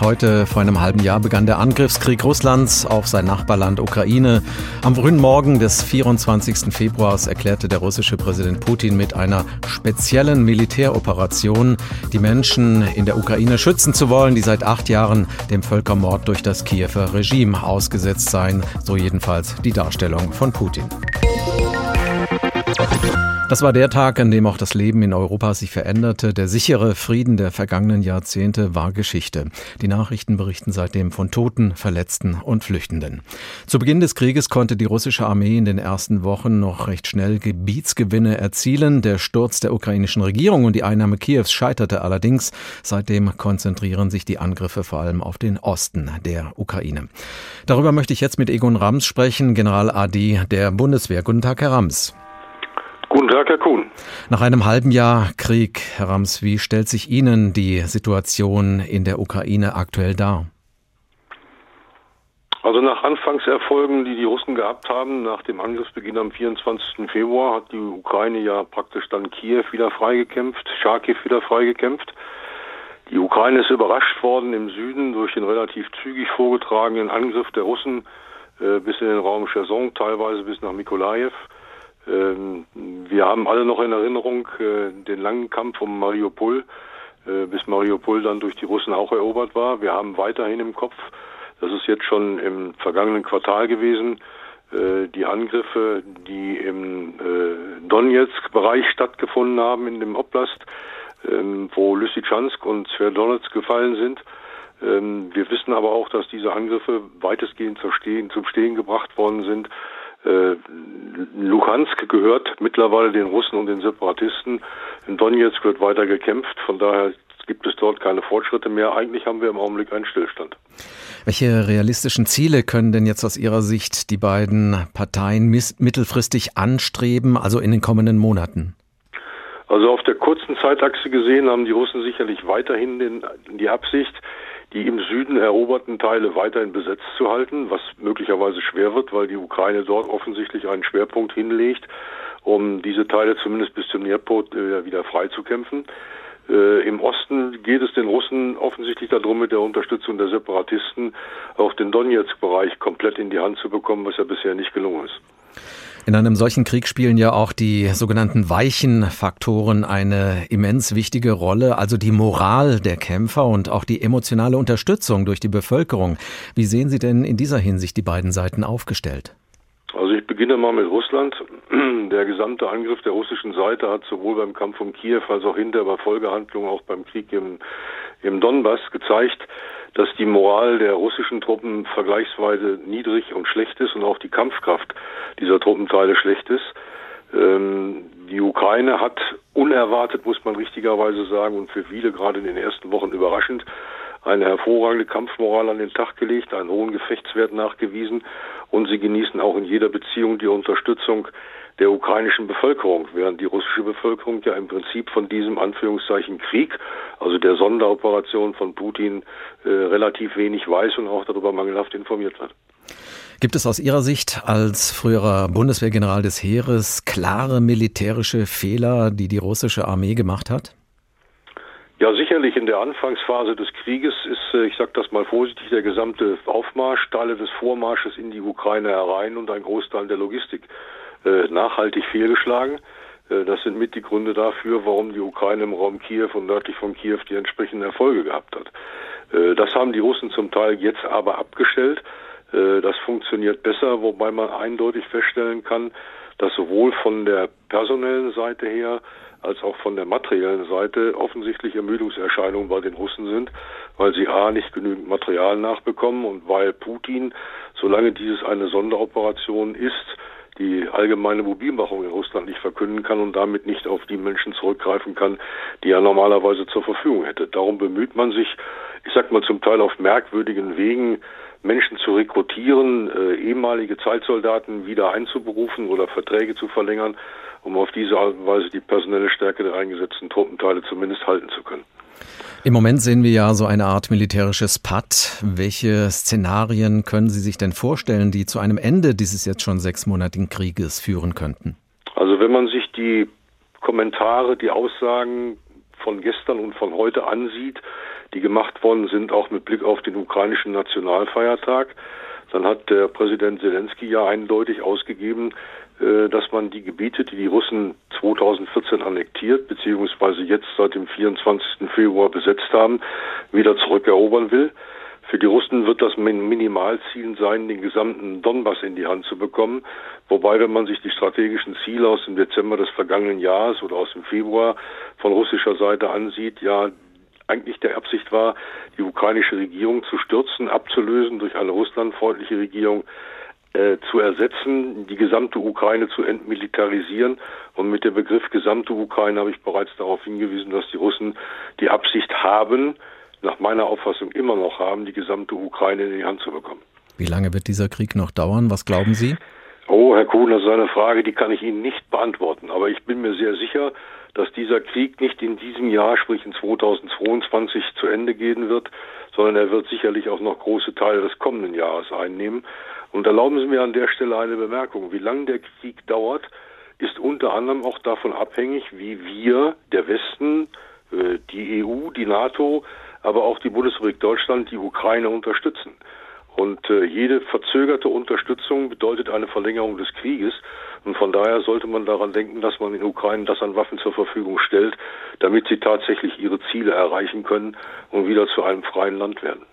Heute vor einem halben Jahr begann der Angriffskrieg Russlands auf sein Nachbarland Ukraine. Am frühen Morgen des 24. Februars erklärte der russische Präsident Putin mit einer speziellen Militäroperation, die Menschen in der Ukraine schützen zu wollen, die seit acht Jahren dem Völkermord durch das Kiewer Regime ausgesetzt seien. So jedenfalls die Darstellung von Putin. Das war der Tag, an dem auch das Leben in Europa sich veränderte. Der sichere Frieden der vergangenen Jahrzehnte war Geschichte. Die Nachrichten berichten seitdem von Toten, Verletzten und Flüchtenden. Zu Beginn des Krieges konnte die russische Armee in den ersten Wochen noch recht schnell Gebietsgewinne erzielen. Der Sturz der ukrainischen Regierung und die Einnahme Kiews scheiterte allerdings. Seitdem konzentrieren sich die Angriffe vor allem auf den Osten der Ukraine. Darüber möchte ich jetzt mit Egon Rams sprechen, General AD der Bundeswehr. Guten Tag, Herr Rams. Kuhn. Nach einem halben Jahr Krieg, Herr Rams, wie stellt sich Ihnen die Situation in der Ukraine aktuell dar? Also nach Anfangserfolgen, die die Russen gehabt haben, nach dem Angriffsbeginn am 24. Februar, hat die Ukraine ja praktisch dann Kiew wieder freigekämpft, Charkiw wieder freigekämpft. Die Ukraine ist überrascht worden im Süden durch den relativ zügig vorgetragenen Angriff der Russen äh, bis in den Raum Cherson, teilweise bis nach Mikolajew. Ähm, wir haben alle noch in Erinnerung äh, den langen Kampf um Mariupol, äh, bis Mariupol dann durch die Russen auch erobert war. Wir haben weiterhin im Kopf, das ist jetzt schon im vergangenen Quartal gewesen, äh, die Angriffe, die im Donetsk-Bereich stattgefunden haben, in dem Oblast, ähm, wo Lysychansk und Sverdlovsk gefallen sind. Ähm, wir wissen aber auch, dass diese Angriffe weitestgehend zum Stehen, gebracht worden sind Luhansk gehört mittlerweile den Russen und den Separatisten. In Donetsk wird weiter gekämpft. Von daher gibt es dort keine Fortschritte mehr. Eigentlich haben wir im Augenblick einen Stillstand. Welche realistischen Ziele können denn jetzt aus Ihrer Sicht die beiden Parteien mittelfristig anstreben, also in den kommenden Monaten? Also auf der kurzen Zeitachse gesehen haben die Russen sicherlich weiterhin den, die Absicht, die im Süden eroberten Teile weiterhin besetzt zu halten, was möglicherweise schwer wird, weil die Ukraine dort offensichtlich einen Schwerpunkt hinlegt, um diese Teile zumindest bis zum Dnipro äh, wieder freizukämpfen. Äh, Im Osten geht es den Russen offensichtlich darum, mit der Unterstützung der Separatisten auch den Donetsk-Bereich komplett in die Hand zu bekommen, was ja bisher nicht gelungen ist. In einem solchen Krieg spielen ja auch die sogenannten weichen Faktoren eine immens wichtige Rolle, also die Moral der Kämpfer und auch die emotionale Unterstützung durch die Bevölkerung. Wie sehen Sie denn in dieser Hinsicht die beiden Seiten aufgestellt? Also ich beginne mal mit Russland. Der gesamte Angriff der russischen Seite hat sowohl beim Kampf um Kiew als auch hinter bei Folgehandlungen auch beim Krieg im, im Donbass gezeigt, dass die Moral der russischen Truppen vergleichsweise niedrig und schlecht ist und auch die Kampfkraft dieser Truppenteile schlecht ist. Ähm, die Ukraine hat unerwartet, muss man richtigerweise sagen, und für viele gerade in den ersten Wochen überraschend, eine hervorragende Kampfmoral an den Tag gelegt, einen hohen Gefechtswert nachgewiesen und sie genießen auch in jeder Beziehung die Unterstützung der ukrainischen Bevölkerung, während die russische Bevölkerung ja im Prinzip von diesem Anführungszeichen Krieg, also der Sonderoperation von Putin, äh, relativ wenig weiß und auch darüber mangelhaft informiert wird. Gibt es aus Ihrer Sicht als früherer Bundeswehrgeneral des Heeres klare militärische Fehler, die die russische Armee gemacht hat? Ja, sicherlich in der Anfangsphase des Krieges ist, äh, ich sage das mal vorsichtig, der gesamte Aufmarsch, Teile des Vormarsches in die Ukraine herein und ein Großteil der Logistik äh, nachhaltig fehlgeschlagen. Äh, das sind mit die Gründe dafür, warum die Ukraine im Raum Kiew und nördlich von Kiew die entsprechenden Erfolge gehabt hat. Das haben die Russen zum Teil jetzt aber abgestellt. Das funktioniert besser, wobei man eindeutig feststellen kann, dass sowohl von der personellen Seite her als auch von der materiellen Seite offensichtlich Ermüdungserscheinungen bei den Russen sind, weil sie a nicht genügend Material nachbekommen und weil Putin, solange dieses eine Sonderoperation ist, die allgemeine Mobilmachung in Russland nicht verkünden kann und damit nicht auf die Menschen zurückgreifen kann, die er normalerweise zur Verfügung hätte. Darum bemüht man sich, ich sag mal zum Teil auf merkwürdigen Wegen, Menschen zu rekrutieren, äh, ehemalige Zeitsoldaten wieder einzuberufen oder Verträge zu verlängern, um auf diese Art und Weise die personelle Stärke der eingesetzten Truppenteile zumindest halten zu können. Im Moment sehen wir ja so eine Art militärisches Patt. Welche Szenarien können Sie sich denn vorstellen, die zu einem Ende dieses jetzt schon sechsmonatigen Krieges führen könnten? Also wenn man sich die Kommentare, die Aussagen von gestern und von heute ansieht, die gemacht worden sind, auch mit Blick auf den ukrainischen Nationalfeiertag. Dann hat der Präsident Zelensky ja eindeutig ausgegeben, äh, dass man die Gebiete, die die Russen 2014 annektiert, beziehungsweise jetzt seit dem 24. Februar besetzt haben, wieder zurückerobern will. Für die Russen wird das Minimalziel sein, den gesamten Donbass in die Hand zu bekommen. Wobei, wenn man sich die strategischen Ziele aus dem Dezember des vergangenen Jahres oder aus dem Februar von russischer Seite ansieht, ja, eigentlich der Absicht war, die ukrainische Regierung zu stürzen, abzulösen durch eine russlandfreundliche Regierung, äh, zu ersetzen, die gesamte Ukraine zu entmilitarisieren. Und mit dem Begriff gesamte Ukraine habe ich bereits darauf hingewiesen, dass die Russen die Absicht haben, nach meiner Auffassung immer noch haben, die gesamte Ukraine in die Hand zu bekommen. Wie lange wird dieser Krieg noch dauern? Was glauben Sie? Oh, Herr Kuhn, das ist eine Frage, die kann ich Ihnen nicht beantworten. Aber ich bin mir sehr sicher, dass dieser Krieg nicht in diesem Jahr, sprich in 2022, zu Ende gehen wird, sondern er wird sicherlich auch noch große Teile des kommenden Jahres einnehmen. Und erlauben Sie mir an der Stelle eine Bemerkung. Wie lange der Krieg dauert, ist unter anderem auch davon abhängig, wie wir, der Westen, äh, die EU, die NATO, aber auch die Bundesrepublik Deutschland die Ukraine unterstützen. Und äh, jede verzögerte Unterstützung bedeutet eine Verlängerung des Krieges. Und von daher sollte man daran denken, dass man in Ukraine das an Waffen zur Verfügung stellt, damit sie tatsächlich ihre Ziele erreichen können und wieder zu einem freien Land werden.